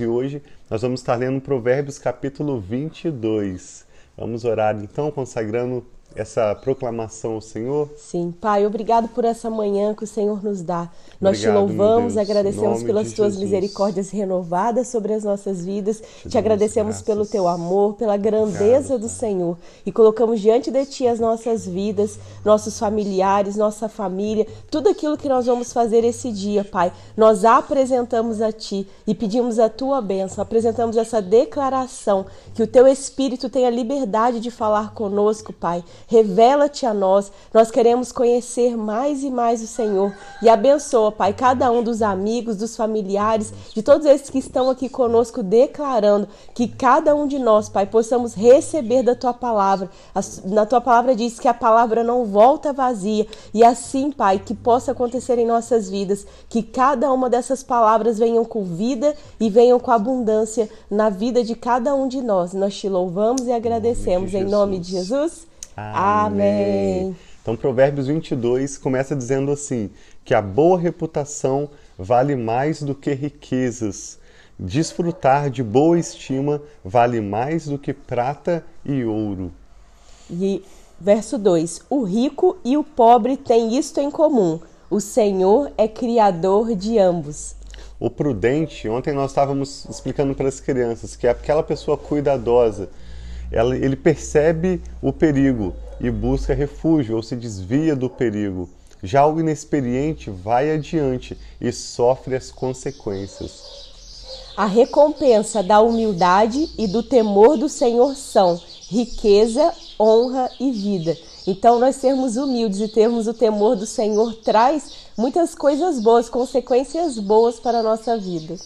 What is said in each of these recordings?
E hoje nós vamos estar lendo Provérbios capítulo 22. Vamos orar então, consagrando essa proclamação ao Senhor? Sim, Pai, obrigado por essa manhã que o Senhor nos dá. Nós te louvamos, agradecemos pelas tuas Jesus. misericórdias renovadas sobre as nossas vidas. Te, te agradecemos graças. pelo teu amor, pela grandeza Obrigado, do Senhor. E colocamos diante de ti as nossas vidas, nossos familiares, nossa família, tudo aquilo que nós vamos fazer esse dia, Pai. Nós apresentamos a ti e pedimos a tua bênção, apresentamos essa declaração que o teu Espírito tenha liberdade de falar conosco, Pai Revela-te a nós. Nós queremos conhecer mais e mais o Senhor. E abençoa, Pai, cada um dos amigos, dos familiares, de todos esses que estão aqui conosco, declarando que cada um de nós, Pai, possamos receber da tua palavra. Na tua palavra diz que a palavra não volta vazia. E assim, Pai, que possa acontecer em nossas vidas, que cada uma dessas palavras venham com vida e venham com abundância na vida de cada um de nós. Nós te louvamos e agradecemos em nome de Jesus. Amém. Então, Provérbios 22 começa dizendo assim: que a boa reputação vale mais do que riquezas. Desfrutar de boa estima vale mais do que prata e ouro. E verso 2: O rico e o pobre têm isto em comum: o Senhor é criador de ambos. O prudente, ontem nós estávamos explicando para as crianças que é aquela pessoa cuidadosa ela, ele percebe o perigo e busca refúgio ou se desvia do perigo. Já o inexperiente vai adiante e sofre as consequências. A recompensa da humildade e do temor do Senhor são riqueza, honra e vida. Então, nós sermos humildes e termos o temor do Senhor traz muitas coisas boas, consequências boas para a nossa vida.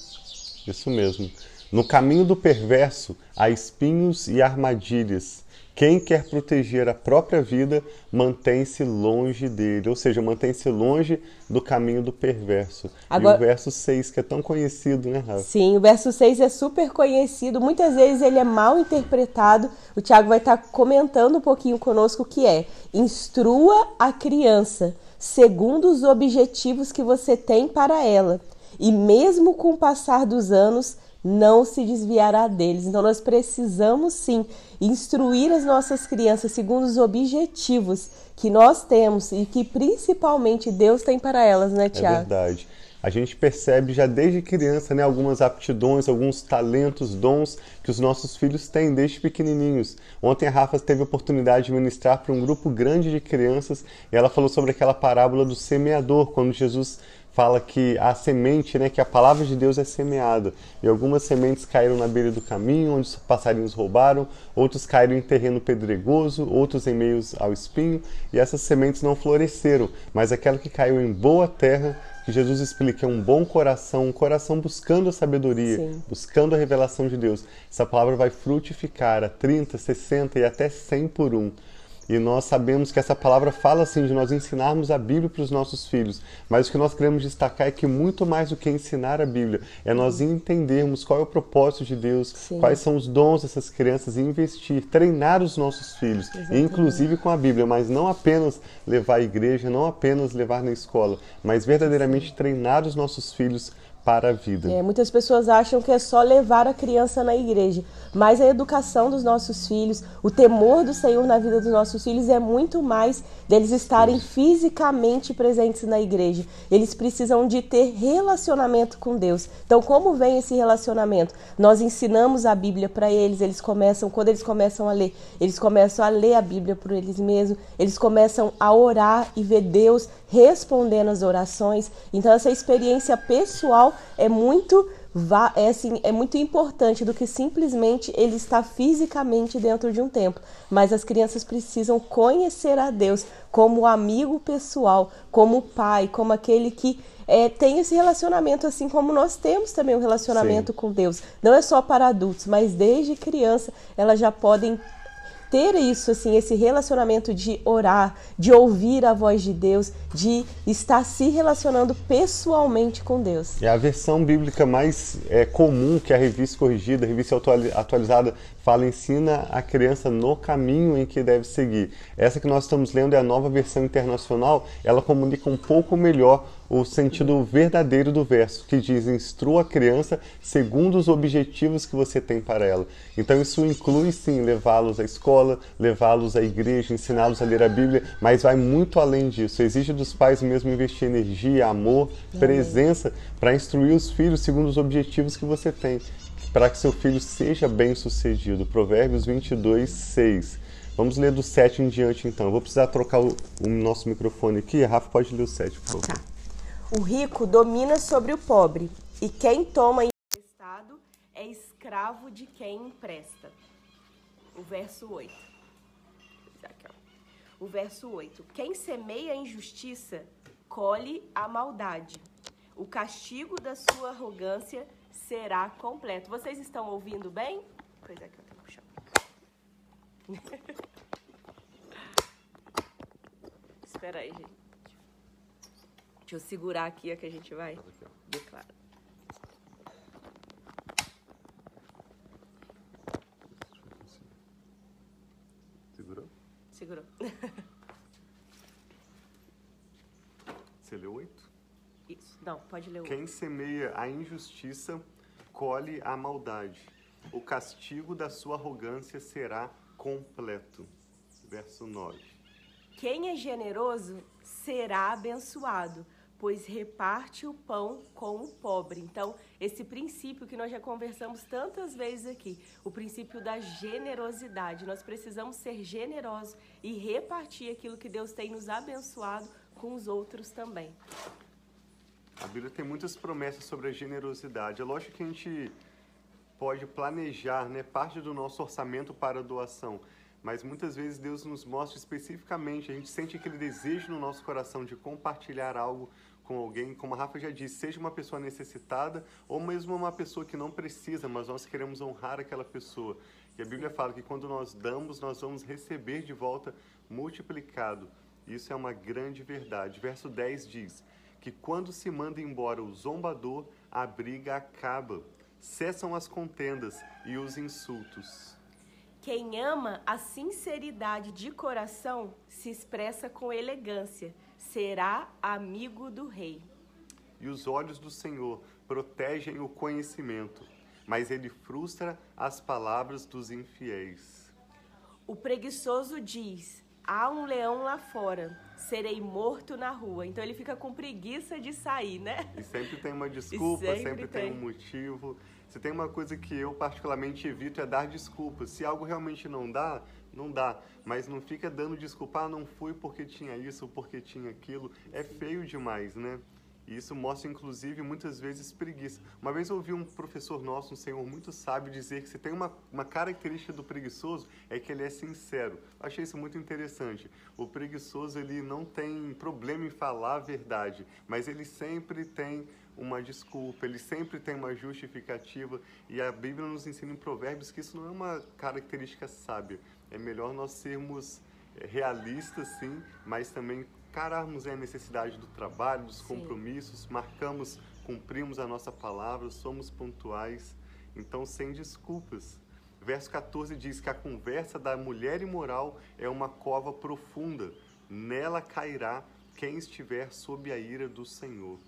Isso mesmo. No caminho do perverso há espinhos e armadilhas. Quem quer proteger a própria vida mantém-se longe dele, ou seja, mantém-se longe do caminho do perverso. Agora, e o verso 6, que é tão conhecido, né, Rafa? Sim, o verso 6 é super conhecido, muitas vezes ele é mal interpretado. O Tiago vai estar comentando um pouquinho conosco que é: instrua a criança segundo os objetivos que você tem para ela, e mesmo com o passar dos anos, não se desviará deles. Então nós precisamos sim instruir as nossas crianças segundo os objetivos que nós temos e que principalmente Deus tem para elas, né, Tiago? É verdade. A gente percebe já desde criança né, algumas aptidões, alguns talentos, dons que os nossos filhos têm desde pequenininhos. Ontem a Rafa teve a oportunidade de ministrar para um grupo grande de crianças e ela falou sobre aquela parábola do semeador, quando Jesus fala que a semente, né, que a palavra de Deus é semeada. E algumas sementes caíram na beira do caminho, onde os passarinhos roubaram, outros caíram em terreno pedregoso, outros em meio ao espinho, e essas sementes não floresceram, mas aquela que caiu em boa terra, que Jesus explica, é um bom coração, um coração buscando a sabedoria, Sim. buscando a revelação de Deus. Essa palavra vai frutificar a 30, 60 e até 100 por um. E nós sabemos que essa palavra fala assim de nós ensinarmos a Bíblia para os nossos filhos. Mas o que nós queremos destacar é que muito mais do que ensinar a Bíblia é nós entendermos qual é o propósito de Deus, Sim. quais são os dons dessas crianças e investir, treinar os nossos filhos, inclusive com a Bíblia, mas não apenas levar à igreja, não apenas levar na escola, mas verdadeiramente treinar os nossos filhos para a vida. É, muitas pessoas acham que é só levar a criança na igreja, mas a educação dos nossos filhos, o temor do Senhor na vida dos nossos filhos é muito mais deles estarem fisicamente presentes na igreja. Eles precisam de ter relacionamento com Deus. Então, como vem esse relacionamento? Nós ensinamos a Bíblia para eles, eles começam, quando eles começam a ler, eles começam a ler a Bíblia por eles mesmos, eles começam a orar e ver Deus respondendo as orações. Então, essa experiência pessoal é muito é, assim, é muito importante do que simplesmente ele estar fisicamente dentro de um templo. Mas as crianças precisam conhecer a Deus como amigo pessoal, como pai, como aquele que é, tem esse relacionamento, assim como nós temos também um relacionamento Sim. com Deus. Não é só para adultos, mas desde criança elas já podem ter isso, assim, esse relacionamento de orar, de ouvir a voz de Deus, de estar se relacionando pessoalmente com Deus. É a versão bíblica mais é, comum que a revista corrigida, a revista atualizada, fala, ensina a criança no caminho em que deve seguir. Essa que nós estamos lendo é a nova versão internacional, ela comunica um pouco melhor o sentido verdadeiro do verso, que diz: instrua a criança segundo os objetivos que você tem para ela. Então, isso inclui sim levá-los à escola, levá-los à igreja, ensiná-los a ler a Bíblia, mas vai muito além disso. Exige dos pais mesmo investir energia, amor, presença para instruir os filhos segundo os objetivos que você tem, para que seu filho seja bem sucedido. Provérbios 22, 6. Vamos ler do 7 em diante então. Eu vou precisar trocar o, o nosso microfone aqui. Rafa pode ler o 7, por favor. Tá. O rico domina sobre o pobre, e quem toma emprestado é escravo de quem empresta. O verso 8. O verso 8. Quem semeia a injustiça colhe a maldade. O castigo da sua arrogância será completo. Vocês estão ouvindo bem? Pois é que eu tenho que puxar. Espera aí, gente. Deixa eu segurar aqui a que a gente vai declarar. Segurou? Segurou. Você leu oito? Isso. Não, pode ler o Quem semeia a injustiça colhe a maldade. O castigo da sua arrogância será completo. Verso 9. Quem é generoso será abençoado pois reparte o pão com o pobre. Então, esse princípio que nós já conversamos tantas vezes aqui, o princípio da generosidade. Nós precisamos ser generosos e repartir aquilo que Deus tem nos abençoado com os outros também. A Bíblia tem muitas promessas sobre a generosidade. É lógico que a gente pode planejar né, parte do nosso orçamento para doação, mas muitas vezes Deus nos mostra especificamente, a gente sente aquele desejo no nosso coração de compartilhar algo com alguém, como a Rafa já disse, seja uma pessoa necessitada ou mesmo uma pessoa que não precisa, mas nós queremos honrar aquela pessoa. E a Bíblia fala que quando nós damos, nós vamos receber de volta multiplicado. Isso é uma grande verdade. Verso 10 diz que quando se manda embora o zombador, a briga acaba. Cessam as contendas e os insultos. Quem ama a sinceridade de coração se expressa com elegância será amigo do rei. E os olhos do Senhor protegem o conhecimento, mas ele frustra as palavras dos infiéis. O preguiçoso diz: há um leão lá fora, serei morto na rua. Então ele fica com preguiça de sair, né? E sempre tem uma desculpa, sempre, sempre tem. tem um motivo. Se tem uma coisa que eu particularmente evito é dar desculpas. Se algo realmente não dá, não dá. Mas não fica dando desculpa, ah, não fui porque tinha isso, porque tinha aquilo. É feio demais, né? E isso mostra, inclusive, muitas vezes preguiça. Uma vez eu ouvi um professor nosso, um senhor muito sábio, dizer que se tem uma, uma característica do preguiçoso é que ele é sincero. achei isso muito interessante. O preguiçoso, ele não tem problema em falar a verdade, mas ele sempre tem uma desculpa, ele sempre tem uma justificativa. E a Bíblia nos ensina em Provérbios que isso não é uma característica sábia. É melhor nós sermos eh, realistas, sim, mas também encararmos a necessidade do trabalho, dos compromissos, Sim. marcamos, cumprimos a nossa palavra, somos pontuais, então sem desculpas. Verso 14 diz que a conversa da mulher imoral é uma cova profunda, nela cairá quem estiver sob a ira do Senhor.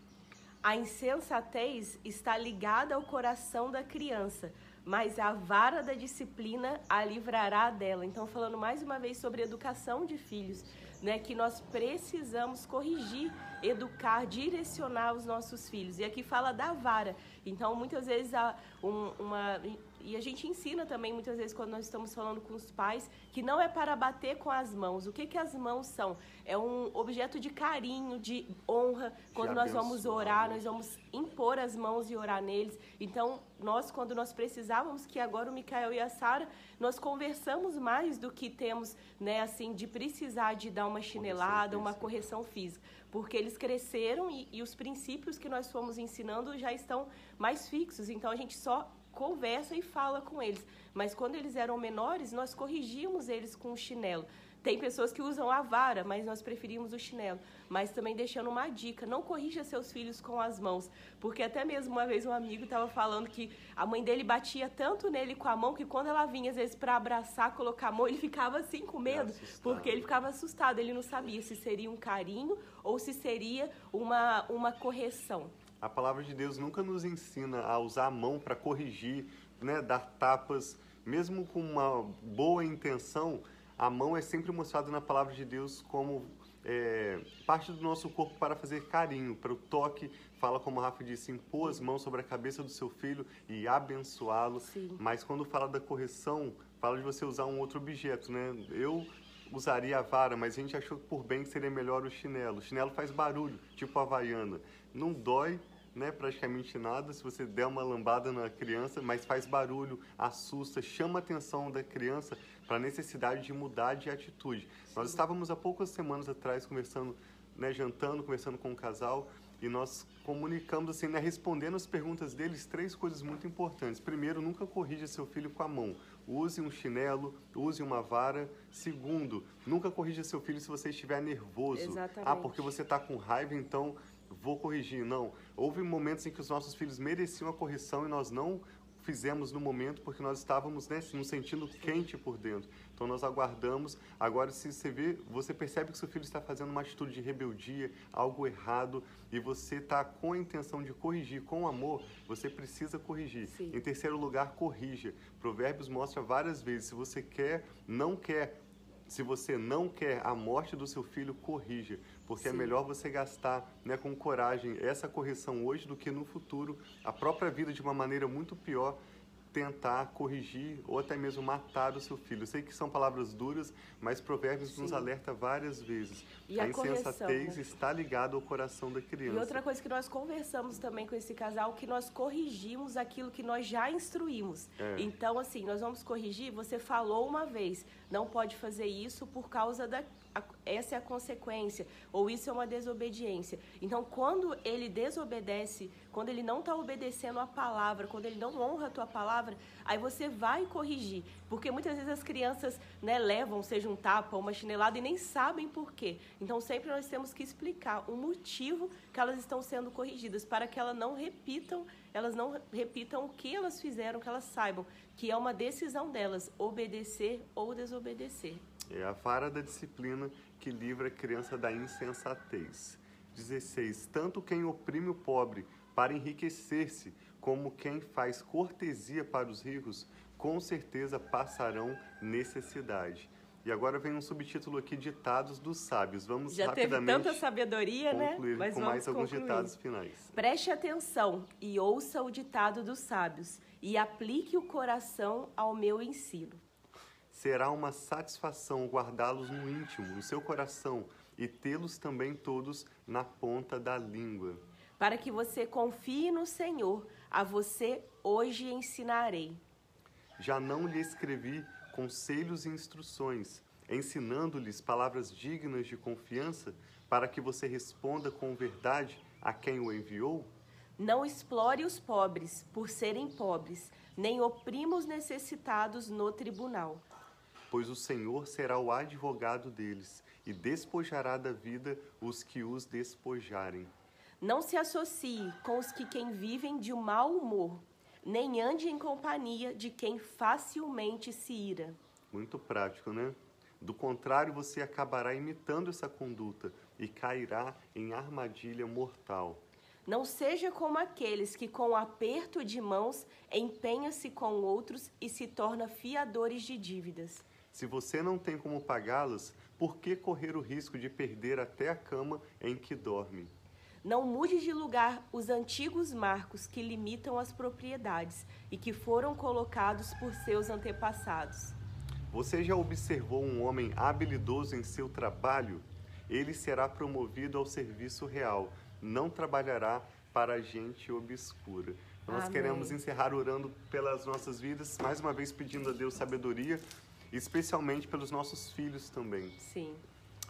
A insensatez está ligada ao coração da criança, mas a vara da disciplina a livrará dela. Então, falando mais uma vez sobre educação de filhos né, que nós precisamos corrigir, educar, direcionar os nossos filhos. E aqui fala da vara. Então, muitas vezes, há um, uma. E a gente ensina também, muitas vezes, quando nós estamos falando com os pais, que não é para bater com as mãos. O que, que as mãos são? É um objeto de carinho, de honra. Quando nós vamos orar, nós vamos impor as mãos e orar neles. Então, nós, quando nós precisávamos, que agora o Micael e a Sara, nós conversamos mais do que temos, né, assim, de precisar de dar uma chinelada, uma correção física. Porque eles cresceram e, e os princípios que nós fomos ensinando já estão mais fixos. Então, a gente só conversa e fala com eles. Mas quando eles eram menores, nós corrigíamos eles com o chinelo. Tem pessoas que usam a vara, mas nós preferimos o chinelo. Mas também deixando uma dica, não corrija seus filhos com as mãos, porque até mesmo uma vez um amigo estava falando que a mãe dele batia tanto nele com a mão que quando ela vinha às vezes para abraçar, colocar a mão, ele ficava assim com medo, porque ele ficava assustado, ele não sabia se seria um carinho ou se seria uma uma correção. A palavra de Deus nunca nos ensina a usar a mão para corrigir, né, dar tapas, mesmo com uma boa intenção a mão é sempre mostrada na palavra de Deus como é, parte do nosso corpo para fazer carinho, para o toque. Fala, como a Rafa disse, impor as mãos sobre a cabeça do seu filho e abençoá-lo. Mas quando fala da correção, fala de você usar um outro objeto, né? Eu usaria a vara, mas a gente achou por bem que seria melhor o chinelo. O chinelo faz barulho, tipo a havaiana. Não dói, né, praticamente nada se você der uma lambada na criança, mas faz barulho, assusta, chama a atenção da criança para a necessidade de mudar de atitude. Sim. Nós estávamos há poucas semanas atrás conversando, né, jantando, conversando com um casal e nós comunicamos assim, né, respondendo as perguntas deles, três coisas muito importantes. Primeiro, nunca corrija seu filho com a mão. Use um chinelo, use uma vara. Segundo, nunca corrija seu filho se você estiver nervoso. Exatamente. Ah, porque você está com raiva, então vou corrigir. Não. Houve momentos em que os nossos filhos mereciam a correção e nós não fizemos no momento porque nós estávamos né, nos sentindo quente por dentro. Então nós aguardamos. Agora, se você vê, você percebe que seu filho está fazendo uma atitude de rebeldia, algo errado, e você está com a intenção de corrigir com amor, você precisa corrigir. Sim. Em terceiro lugar, corrija. Provérbios mostra várias vezes, se você quer, não quer se você não quer a morte do seu filho, corrija, porque é Sim. é melhor você gastar né, com coragem essa correção hoje do que no futuro a própria vida de uma maneira muito pior tentar corrigir ou até mesmo matar o seu filho. Eu sei que são palavras duras, mas Provérbios Sim. nos alerta várias vezes. E a, a insensatez está ligada ao coração da criança. E outra coisa que nós conversamos também com esse casal, que nós corrigimos aquilo que nós já instruímos. É. Então, assim, nós vamos corrigir, você falou uma vez, não pode fazer isso por causa da essa é a consequência, ou isso é uma desobediência. Então, quando ele desobedece, quando ele não está obedecendo a palavra, quando ele não honra a tua palavra, aí você vai corrigir. Porque muitas vezes as crianças né, levam, seja um tapa ou uma chinelada, e nem sabem por quê. Então, sempre nós temos que explicar o motivo que elas estão sendo corrigidas, para que elas não repitam, elas não repitam o que elas fizeram, que elas saibam que é uma decisão delas, obedecer ou desobedecer. É a vara da disciplina que livra a criança da insensatez. 16. Tanto quem oprime o pobre para enriquecer-se, como quem faz cortesia para os ricos, com certeza passarão necessidade. E agora vem um subtítulo aqui, Ditados dos Sábios. Vamos Já rapidamente teve tanta sabedoria, né? Mas com mais alguns concluir. ditados finais. Preste atenção e ouça o ditado dos sábios, e aplique o coração ao meu ensino. Será uma satisfação guardá-los no íntimo, no seu coração, e tê-los também todos na ponta da língua. Para que você confie no Senhor, a você hoje ensinarei. Já não lhe escrevi conselhos e instruções, ensinando-lhes palavras dignas de confiança, para que você responda com verdade a quem o enviou? Não explore os pobres por serem pobres, nem oprima os necessitados no tribunal pois o Senhor será o advogado deles e despojará da vida os que os despojarem. Não se associe com os que quem vivem de mau humor, nem ande em companhia de quem facilmente se ira. Muito prático, né? Do contrário, você acabará imitando essa conduta e cairá em armadilha mortal. Não seja como aqueles que, com aperto de mãos, empenham-se com outros e se tornam fiadores de dívidas. Se você não tem como pagá-las, por que correr o risco de perder até a cama em que dorme? Não mude de lugar os antigos marcos que limitam as propriedades e que foram colocados por seus antepassados. Você já observou um homem habilidoso em seu trabalho? Ele será promovido ao serviço real, não trabalhará para a gente obscura. Nós Amém. queremos encerrar orando pelas nossas vidas, mais uma vez pedindo a Deus sabedoria especialmente pelos nossos filhos também. Sim.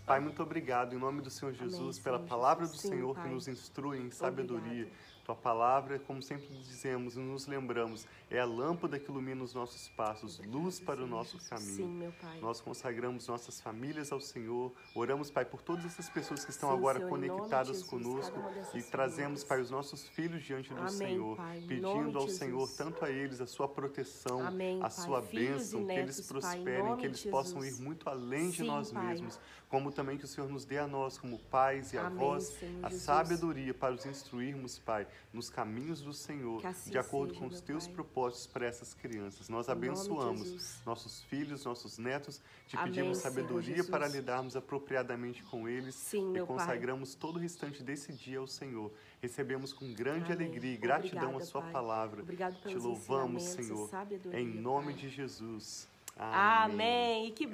Pai, muito obrigado em nome do Senhor Jesus Amém, pela Senhor palavra Jesus. do Senhor que nos instrui em sabedoria. Obrigada. Tua palavra, como sempre dizemos e nos lembramos, é a lâmpada que ilumina os nossos passos, luz para o nosso caminho. Sim, meu Pai. Nós consagramos nossas famílias ao Senhor. Oramos, Pai, por todas essas pessoas que estão Sim, agora Senhor, conectadas Jesus, conosco e trazemos, Pai, os nossos filhos diante do Amém, Senhor, pai, pedindo ao Senhor, tanto a eles, a sua proteção, Amém, a sua bênção, que eles prosperem, pai, que eles possam ir muito além de nós mesmos, como também que o Senhor nos dê a nós, como pais e avós, Senhor a Jesus. sabedoria para os instruirmos, Pai, nos caminhos do Senhor, assim de acordo seja, com os teus pai. propósitos para essas crianças. Nós em abençoamos nossos filhos, nossos netos, te Amém, pedimos sabedoria para lidarmos apropriadamente com eles Sim, e consagramos pai. todo o restante desse dia ao Senhor. Recebemos com grande Amém. alegria e gratidão Obrigada, a sua pai. palavra. Obrigado te louvamos, Senhor, em nome de Jesus. Amém. Amém.